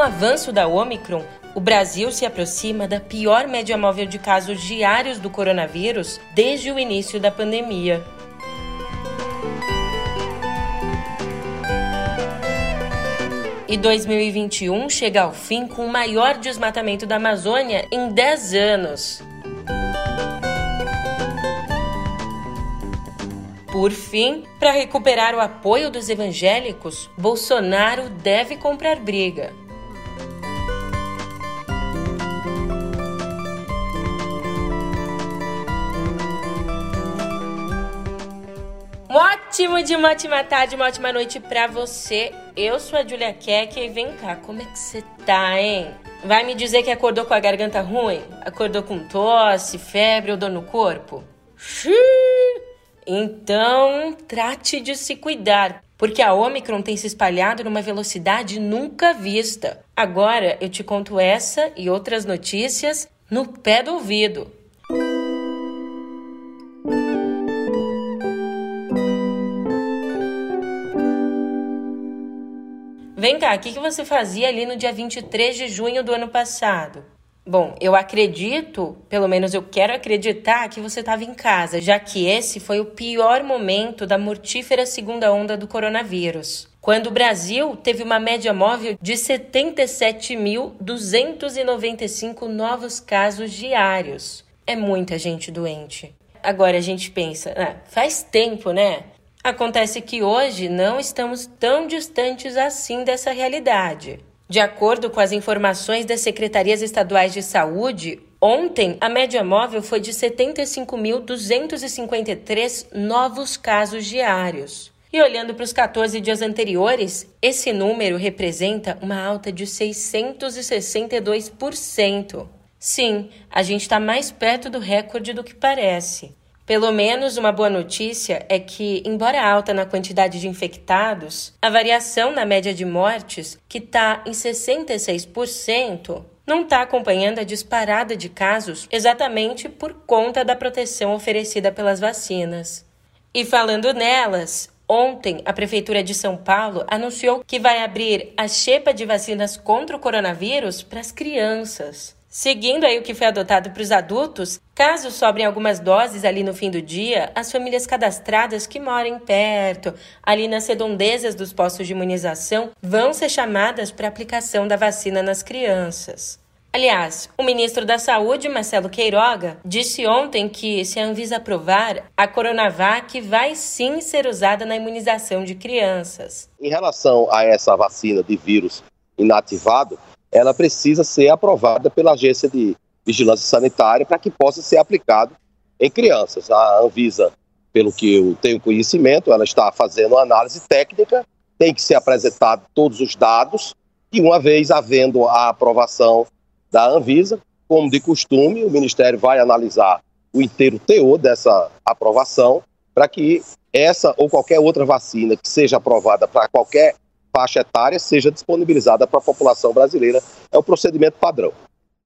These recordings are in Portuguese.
o avanço da Omicron, o Brasil se aproxima da pior média móvel de casos diários do coronavírus desde o início da pandemia. E 2021 chega ao fim com o maior desmatamento da Amazônia em 10 anos. Por fim, para recuperar o apoio dos evangélicos, Bolsonaro deve comprar briga. Um ótimo de uma ótima tarde, uma ótima noite pra você. Eu sou a Julia Keck e vem cá, como é que você tá, hein? Vai me dizer que acordou com a garganta ruim? Acordou com tosse, febre ou dor no corpo? Xiii! Então, trate de se cuidar, porque a Omicron tem se espalhado numa velocidade nunca vista. Agora eu te conto essa e outras notícias no pé do ouvido. Vem cá, o que você fazia ali no dia 23 de junho do ano passado? Bom, eu acredito, pelo menos eu quero acreditar, que você estava em casa, já que esse foi o pior momento da mortífera segunda onda do coronavírus, quando o Brasil teve uma média móvel de 77.295 novos casos diários. É muita gente doente. Agora a gente pensa, ah, faz tempo, né? Acontece que hoje não estamos tão distantes assim dessa realidade. De acordo com as informações das secretarias estaduais de saúde, ontem a média móvel foi de 75.253 novos casos diários. E olhando para os 14 dias anteriores, esse número representa uma alta de 662%. Sim, a gente está mais perto do recorde do que parece. Pelo menos uma boa notícia é que, embora alta na quantidade de infectados, a variação na média de mortes, que está em 66%, não está acompanhando a disparada de casos exatamente por conta da proteção oferecida pelas vacinas. E falando nelas, Ontem, a Prefeitura de São Paulo anunciou que vai abrir a xepa de vacinas contra o coronavírus para as crianças. Seguindo aí o que foi adotado para os adultos, caso sobrem algumas doses ali no fim do dia, as famílias cadastradas que moram perto, ali nas redondezas dos postos de imunização, vão ser chamadas para aplicação da vacina nas crianças. Aliás, o ministro da Saúde, Marcelo Queiroga, disse ontem que, se a Anvisa aprovar, a Coronavac vai sim ser usada na imunização de crianças. Em relação a essa vacina de vírus inativado, ela precisa ser aprovada pela Agência de Vigilância Sanitária para que possa ser aplicado em crianças. A Anvisa, pelo que eu tenho conhecimento, ela está fazendo análise técnica, tem que ser apresentado todos os dados e uma vez havendo a aprovação da Anvisa, como de costume, o Ministério vai analisar o inteiro teor dessa aprovação para que essa ou qualquer outra vacina que seja aprovada para qualquer faixa etária seja disponibilizada para a população brasileira. É o procedimento padrão.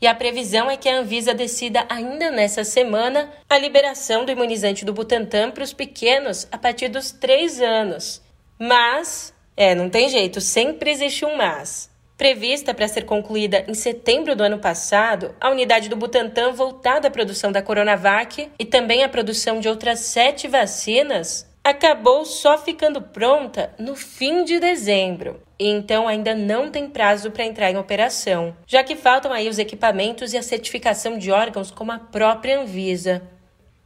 E a previsão é que a Anvisa decida ainda nessa semana a liberação do imunizante do Butantan para os pequenos a partir dos três anos. Mas, é, não tem jeito, sempre existe um mas. Prevista para ser concluída em setembro do ano passado, a unidade do Butantan voltada à produção da Coronavac e também à produção de outras sete vacinas acabou só ficando pronta no fim de dezembro. E então ainda não tem prazo para entrar em operação, já que faltam aí os equipamentos e a certificação de órgãos como a própria Anvisa.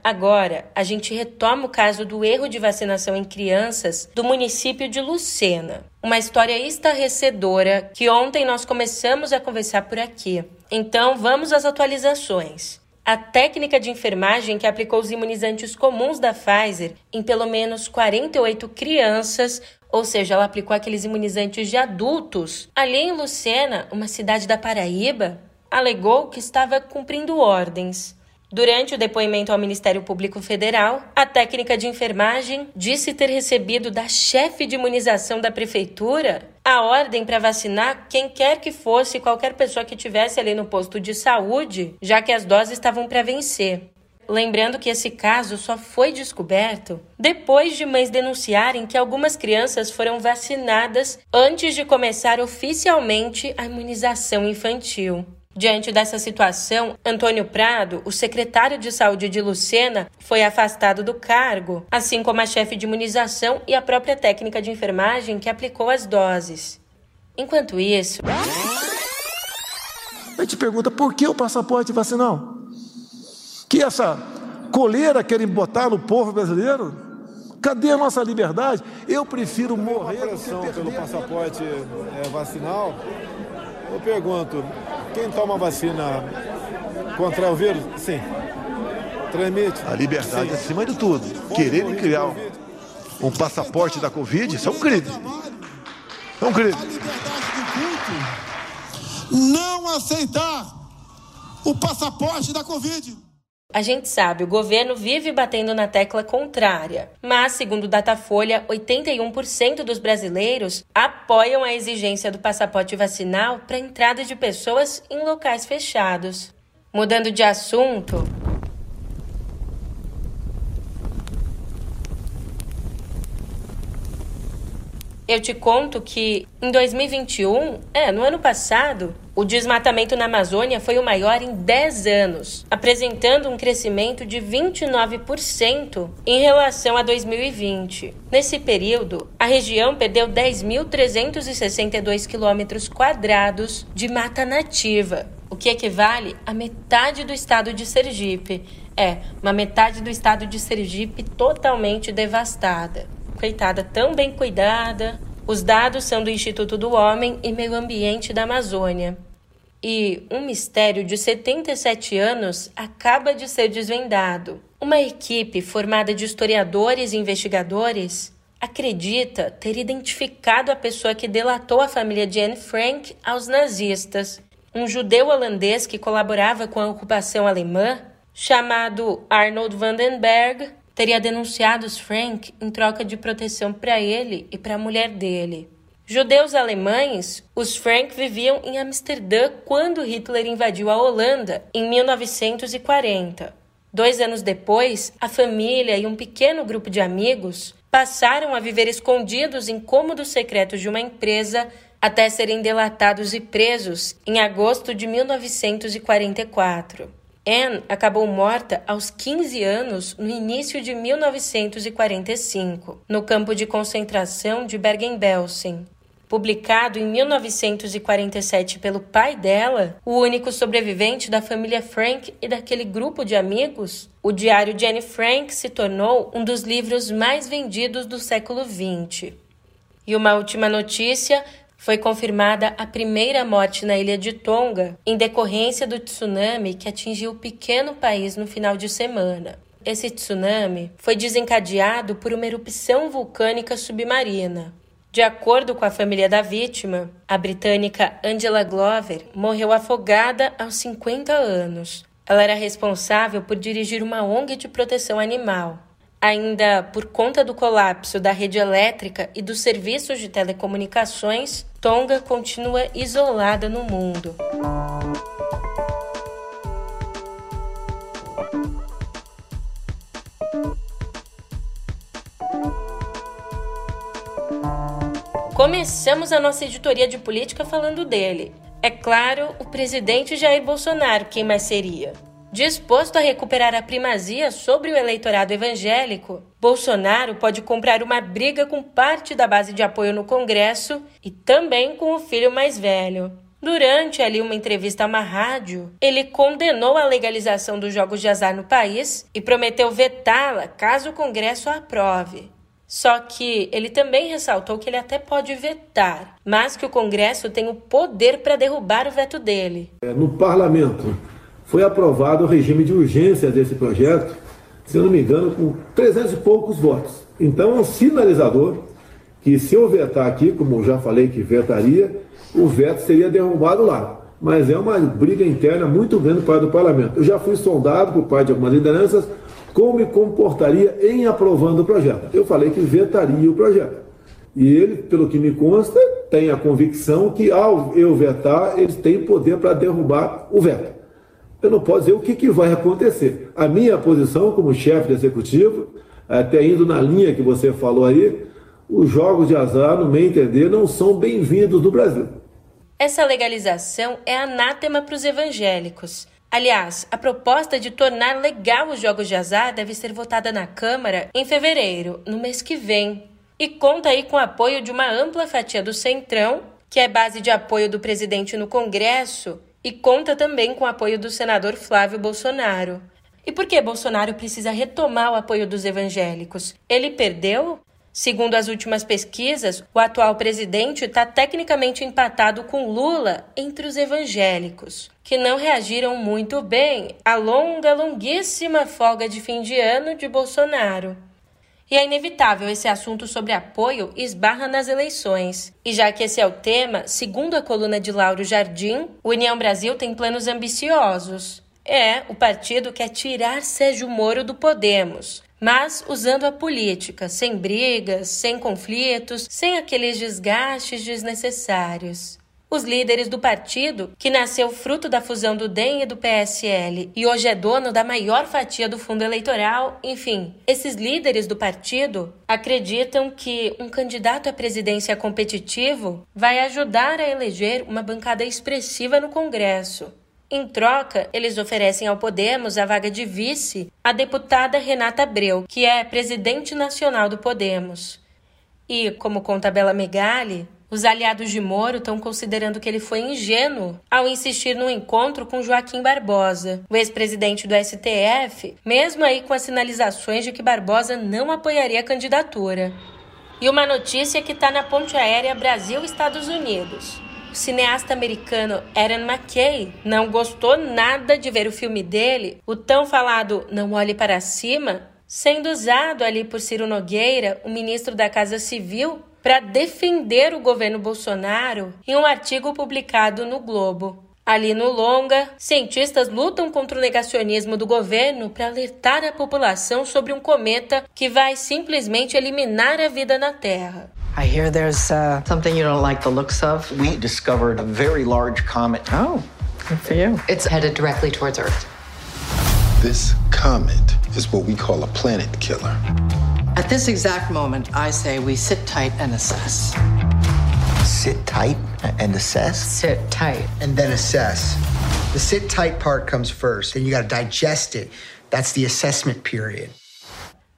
Agora, a gente retoma o caso do erro de vacinação em crianças do município de Lucena. Uma história estarrecedora que ontem nós começamos a conversar por aqui. Então, vamos às atualizações. A técnica de enfermagem que aplicou os imunizantes comuns da Pfizer em pelo menos 48 crianças, ou seja, ela aplicou aqueles imunizantes de adultos, ali em Lucena, uma cidade da Paraíba, alegou que estava cumprindo ordens. Durante o depoimento ao Ministério Público Federal, a técnica de enfermagem disse ter recebido da chefe de imunização da prefeitura a ordem para vacinar quem quer que fosse qualquer pessoa que tivesse ali no posto de saúde, já que as doses estavam para vencer. Lembrando que esse caso só foi descoberto depois de mães denunciarem que algumas crianças foram vacinadas antes de começar oficialmente a imunização infantil. Diante dessa situação, Antônio Prado, o secretário de saúde de Lucena, foi afastado do cargo, assim como a chefe de imunização e a própria técnica de enfermagem que aplicou as doses. Enquanto isso. A gente pergunta por que o passaporte vacinal? Que essa coleira querem botar no povo brasileiro? Cadê a nossa liberdade? Eu prefiro morrer. A pressão pelo passaporte é, vacinal. Eu pergunto, quem toma vacina contra o vírus? Sim. Transmite? A liberdade Sim. acima de tudo. Quererem criar um, um passaporte da Covid, isso é um crime. É um crime. Não aceitar o passaporte da Covid. A gente sabe, o governo vive batendo na tecla contrária, mas, segundo Datafolha, 81% dos brasileiros apoiam a exigência do passaporte vacinal para entrada de pessoas em locais fechados. Mudando de assunto, Eu te conto que em 2021, é, no ano passado, o desmatamento na Amazônia foi o maior em 10 anos, apresentando um crescimento de 29% em relação a 2020. Nesse período, a região perdeu 10.362 quilômetros quadrados de mata nativa, o que equivale a metade do estado de Sergipe. É, uma metade do estado de Sergipe totalmente devastada coitada, tão bem cuidada. Os dados são do Instituto do Homem e Meio Ambiente da Amazônia. E um mistério de 77 anos acaba de ser desvendado. Uma equipe formada de historiadores e investigadores acredita ter identificado a pessoa que delatou a família de Anne Frank aos nazistas. Um judeu holandês que colaborava com a ocupação alemã, chamado Arnold Vandenberg, teria denunciado Frank em troca de proteção para ele e para a mulher dele. Judeus alemães, os Frank viviam em Amsterdã quando Hitler invadiu a Holanda em 1940. Dois anos depois, a família e um pequeno grupo de amigos passaram a viver escondidos em cômodos secretos de uma empresa até serem delatados e presos em agosto de 1944. Anne acabou morta aos 15 anos no início de 1945, no campo de concentração de Bergen-Belsen. Publicado em 1947 pelo pai dela, o único sobrevivente da família Frank e daquele grupo de amigos, o diário de Anne Frank se tornou um dos livros mais vendidos do século XX. E uma última notícia foi confirmada a primeira morte na ilha de Tonga, em decorrência do tsunami que atingiu o pequeno país no final de semana. Esse tsunami foi desencadeado por uma erupção vulcânica submarina. De acordo com a família da vítima, a britânica Angela Glover morreu afogada aos 50 anos. Ela era responsável por dirigir uma ONG de proteção animal. Ainda por conta do colapso da rede elétrica e dos serviços de telecomunicações, Tonga continua isolada no mundo. Começamos a nossa editoria de política falando dele. É claro, o presidente Jair Bolsonaro, quem mais seria? Disposto a recuperar a primazia sobre o eleitorado evangélico, Bolsonaro pode comprar uma briga com parte da base de apoio no Congresso e também com o filho mais velho. Durante ali uma entrevista a uma rádio, ele condenou a legalização dos jogos de azar no país e prometeu vetá-la caso o Congresso a aprove. Só que ele também ressaltou que ele até pode vetar, mas que o Congresso tem o poder para derrubar o veto dele. É, no parlamento, foi aprovado o regime de urgência desse projeto, se eu não me engano, com 300 e poucos votos. Então, é um sinalizador que, se eu vetar aqui, como eu já falei que vetaria, o veto seria derrubado lá. Mas é uma briga interna muito grande para o parlamento. Eu já fui sondado por parte de algumas lideranças como me comportaria em aprovando o projeto. Eu falei que vetaria o projeto. E ele, pelo que me consta, tem a convicção que ao eu vetar, eles têm poder para derrubar o veto. Eu não posso dizer o que, que vai acontecer. A minha posição como chefe de executivo, até indo na linha que você falou aí, os jogos de azar, no meu entender, não são bem-vindos no Brasil. Essa legalização é anátema para os evangélicos. Aliás, a proposta de tornar legal os jogos de azar deve ser votada na Câmara em fevereiro, no mês que vem. E conta aí com o apoio de uma ampla fatia do Centrão, que é base de apoio do presidente no Congresso, e conta também com o apoio do senador Flávio Bolsonaro. E por que Bolsonaro precisa retomar o apoio dos evangélicos? Ele perdeu? Segundo as últimas pesquisas, o atual presidente está tecnicamente empatado com Lula entre os evangélicos, que não reagiram muito bem à longa, longuíssima folga de fim de ano de Bolsonaro. E é inevitável esse assunto sobre apoio esbarra nas eleições. E já que esse é o tema, segundo a coluna de Lauro Jardim, o União Brasil tem planos ambiciosos. É, o partido quer tirar Sérgio Moro do Podemos, mas usando a política, sem brigas, sem conflitos, sem aqueles desgastes desnecessários. Os líderes do partido, que nasceu fruto da fusão do DEM e do PSL e hoje é dono da maior fatia do fundo eleitoral, enfim, esses líderes do partido acreditam que um candidato à presidência competitivo vai ajudar a eleger uma bancada expressiva no Congresso em troca, eles oferecem ao Podemos a vaga de vice à deputada Renata Abreu, que é presidente nacional do Podemos. E, como conta Bela Megali, os aliados de Moro estão considerando que ele foi ingênuo ao insistir no encontro com Joaquim Barbosa, o ex-presidente do STF, mesmo aí com as sinalizações de que Barbosa não apoiaria a candidatura. E uma notícia que está na ponte aérea Brasil-Estados Unidos. O cineasta americano Aaron McKay não gostou nada de ver o filme dele, o tão falado Não Olhe Para Cima, sendo usado ali por Ciro Nogueira, o ministro da Casa Civil, para defender o governo Bolsonaro em um artigo publicado no Globo. Ali no longa, cientistas lutam contra o negacionismo do governo para alertar a população sobre um cometa que vai simplesmente eliminar a vida na Terra. I hear there's uh, something you don't like the looks of. We discovered a very large comet. Oh, good for you. It's headed directly towards Earth. This comet is what we call a planet killer. At this exact moment, I say we sit tight and assess. Sit tight and assess? Sit tight. And then assess. The sit tight part comes first, then you got to digest it. That's the assessment period.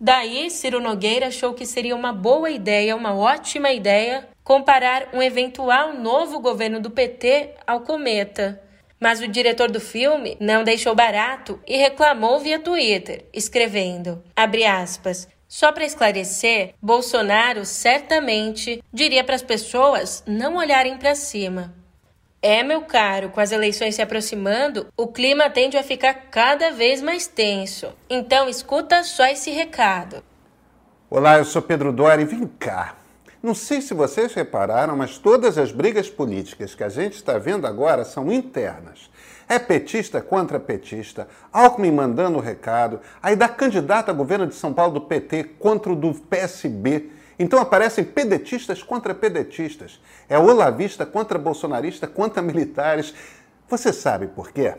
Daí, Ciro Nogueira achou que seria uma boa ideia, uma ótima ideia, comparar um eventual novo governo do PT ao cometa. Mas o diretor do filme não deixou barato e reclamou via Twitter, escrevendo, aspas, só para esclarecer, Bolsonaro certamente diria para as pessoas não olharem para cima. É, meu caro, com as eleições se aproximando, o clima tende a ficar cada vez mais tenso. Então escuta só esse recado. Olá, eu sou Pedro Dória e vem cá. Não sei se vocês repararam, mas todas as brigas políticas que a gente está vendo agora são internas. É petista contra petista, Alckmin mandando o recado, aí da candidata a governo de São Paulo do PT contra o do PSB. Então aparecem pedetistas contra pedetistas. É olavista contra bolsonarista contra militares. Você sabe por quê?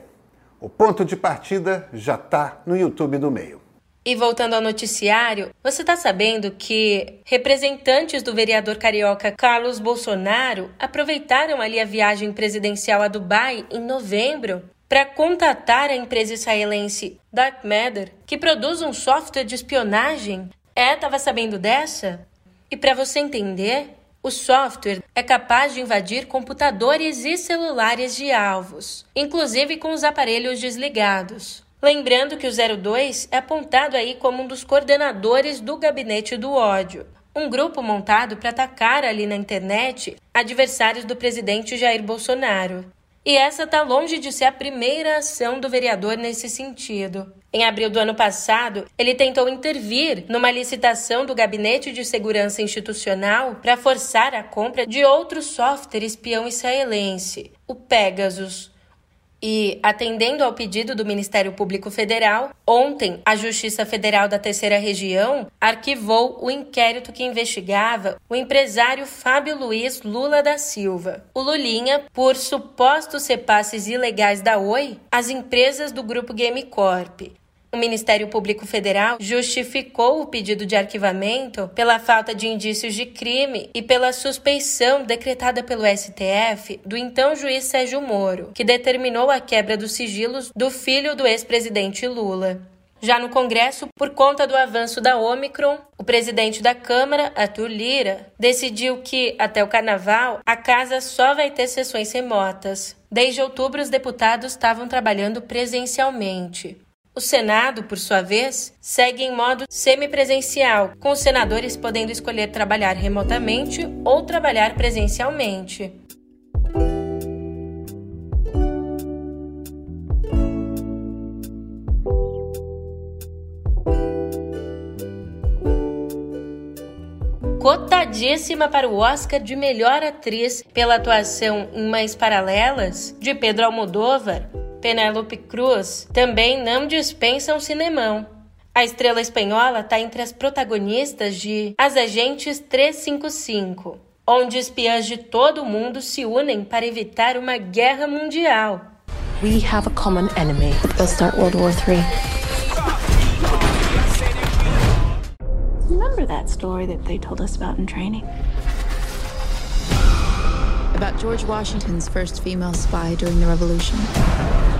O ponto de partida já está no YouTube do meio. E voltando ao noticiário, você está sabendo que representantes do vereador carioca Carlos Bolsonaro aproveitaram ali a viagem presidencial a Dubai em novembro para contatar a empresa israelense Dark Matter, que produz um software de espionagem? É, estava sabendo dessa? E para você entender, o software é capaz de invadir computadores e celulares de alvos, inclusive com os aparelhos desligados. Lembrando que o 02 é apontado aí como um dos coordenadores do Gabinete do Ódio, um grupo montado para atacar ali na internet adversários do presidente Jair Bolsonaro. E essa está longe de ser a primeira ação do vereador nesse sentido. Em abril do ano passado, ele tentou intervir numa licitação do Gabinete de Segurança Institucional para forçar a compra de outro software espião israelense, o Pegasus. E, atendendo ao pedido do Ministério Público Federal, ontem a Justiça Federal da Terceira Região arquivou o inquérito que investigava o empresário Fábio Luiz Lula da Silva, o Lulinha, por supostos repasses ilegais da Oi às empresas do grupo Game Corp. O Ministério Público Federal justificou o pedido de arquivamento pela falta de indícios de crime e pela suspeição decretada pelo STF do então juiz Sérgio Moro, que determinou a quebra dos sigilos do filho do ex-presidente Lula. Já no Congresso, por conta do avanço da Omicron, o presidente da Câmara, Arthur Lira, decidiu que, até o carnaval, a casa só vai ter sessões remotas. Desde outubro, os deputados estavam trabalhando presencialmente. O Senado, por sua vez, segue em modo semipresencial, com os senadores podendo escolher trabalhar remotamente ou trabalhar presencialmente. Cotadíssima para o Oscar de melhor atriz pela atuação em Mães Paralelas, de Pedro Almodóvar, Penélope Cruz também não dispensa um cinemão. A estrela espanhola está entre as protagonistas de As Agentes 355, onde espiãs de todo o mundo se unem para evitar uma guerra mundial. We have a common enemy. They'll start World War III. Remember that story that they told us about in training? About George Washington's first female spy during the Revolution.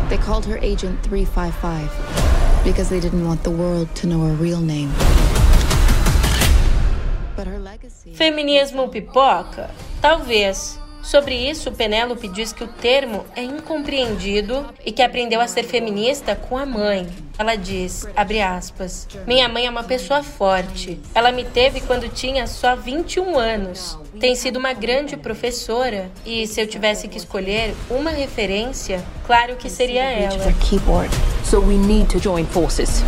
They called her Agent 355 because they didn't want the world to know her real name. But her legacy... Feminismo pipoca? Talvez. Sobre isso, Penélope diz que o termo é incompreendido e que aprendeu a ser feminista com a mãe. Ela diz, abre aspas, minha mãe é uma pessoa forte. Ela me teve quando tinha só 21 anos. Tem sido uma grande professora e se eu tivesse que escolher uma referência, claro que seria ela. So we need to join forces.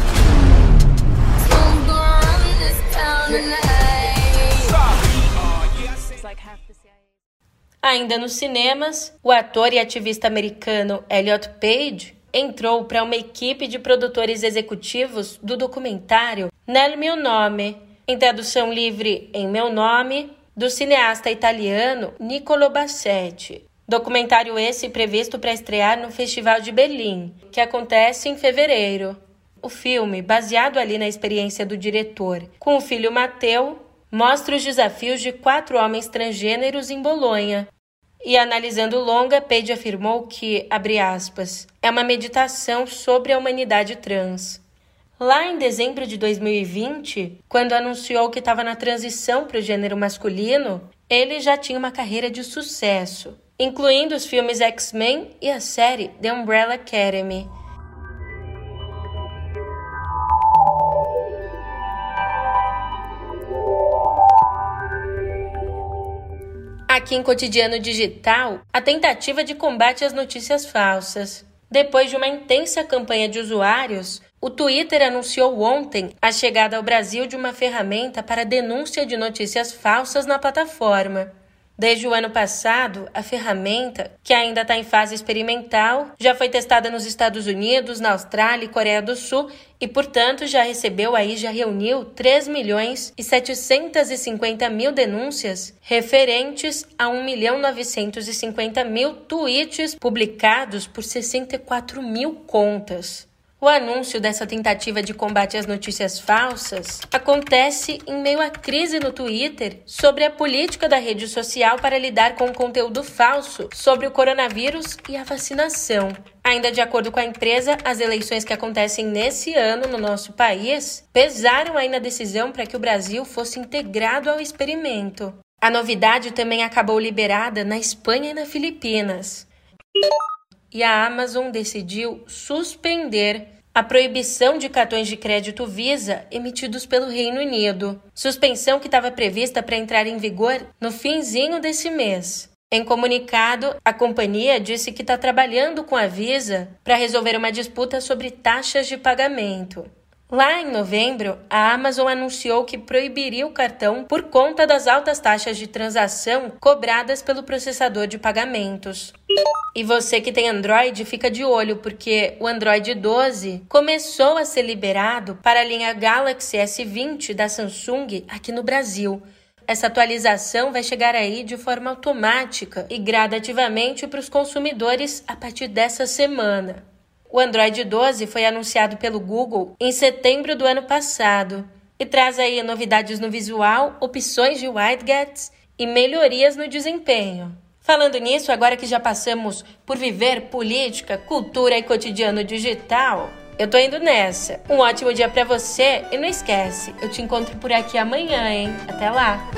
Ainda nos cinemas, o ator e ativista americano Elliot Page entrou para uma equipe de produtores executivos do documentário Nel Mio Nome, em tradução livre em Meu Nome, do cineasta italiano Niccolo Bassetti. Documentário esse previsto para estrear no Festival de Berlim, que acontece em fevereiro. O filme, baseado ali na experiência do diretor com o filho Mateu, mostra os desafios de quatro homens transgêneros em Bolonha. E analisando longa, Page afirmou que, abre aspas, é uma meditação sobre a humanidade trans. Lá em dezembro de 2020, quando anunciou que estava na transição para o gênero masculino, ele já tinha uma carreira de sucesso, incluindo os filmes X-Men e a série The Umbrella Academy. Aqui em Cotidiano Digital, a tentativa de combate às notícias falsas. Depois de uma intensa campanha de usuários, o Twitter anunciou ontem a chegada ao Brasil de uma ferramenta para denúncia de notícias falsas na plataforma. Desde o ano passado, a ferramenta, que ainda está em fase experimental, já foi testada nos Estados Unidos, na Austrália e Coreia do Sul e, portanto, já recebeu aí, já reuniu 3 milhões e 750 mil denúncias referentes a 1 milhão 950 mil tweets publicados por 64 mil contas. O anúncio dessa tentativa de combate às notícias falsas acontece em meio à crise no Twitter sobre a política da rede social para lidar com o conteúdo falso sobre o coronavírus e a vacinação. Ainda de acordo com a empresa, as eleições que acontecem nesse ano no nosso país pesaram aí na decisão para que o Brasil fosse integrado ao experimento. A novidade também acabou liberada na Espanha e na Filipinas e a Amazon decidiu suspender a proibição de cartões de crédito Visa emitidos pelo Reino Unido, suspensão que estava prevista para entrar em vigor no finzinho desse mês. Em comunicado, a companhia disse que está trabalhando com a Visa para resolver uma disputa sobre taxas de pagamento. Lá em novembro, a Amazon anunciou que proibiria o cartão por conta das altas taxas de transação cobradas pelo processador de pagamentos. E você que tem Android, fica de olho, porque o Android 12 começou a ser liberado para a linha Galaxy S20 da Samsung aqui no Brasil. Essa atualização vai chegar aí de forma automática e gradativamente para os consumidores a partir dessa semana. O Android 12 foi anunciado pelo Google em setembro do ano passado e traz aí novidades no visual, opções de widgets e melhorias no desempenho. Falando nisso, agora que já passamos por viver política, cultura e cotidiano digital, eu tô indo nessa. Um ótimo dia para você e não esquece, eu te encontro por aqui amanhã, hein? Até lá.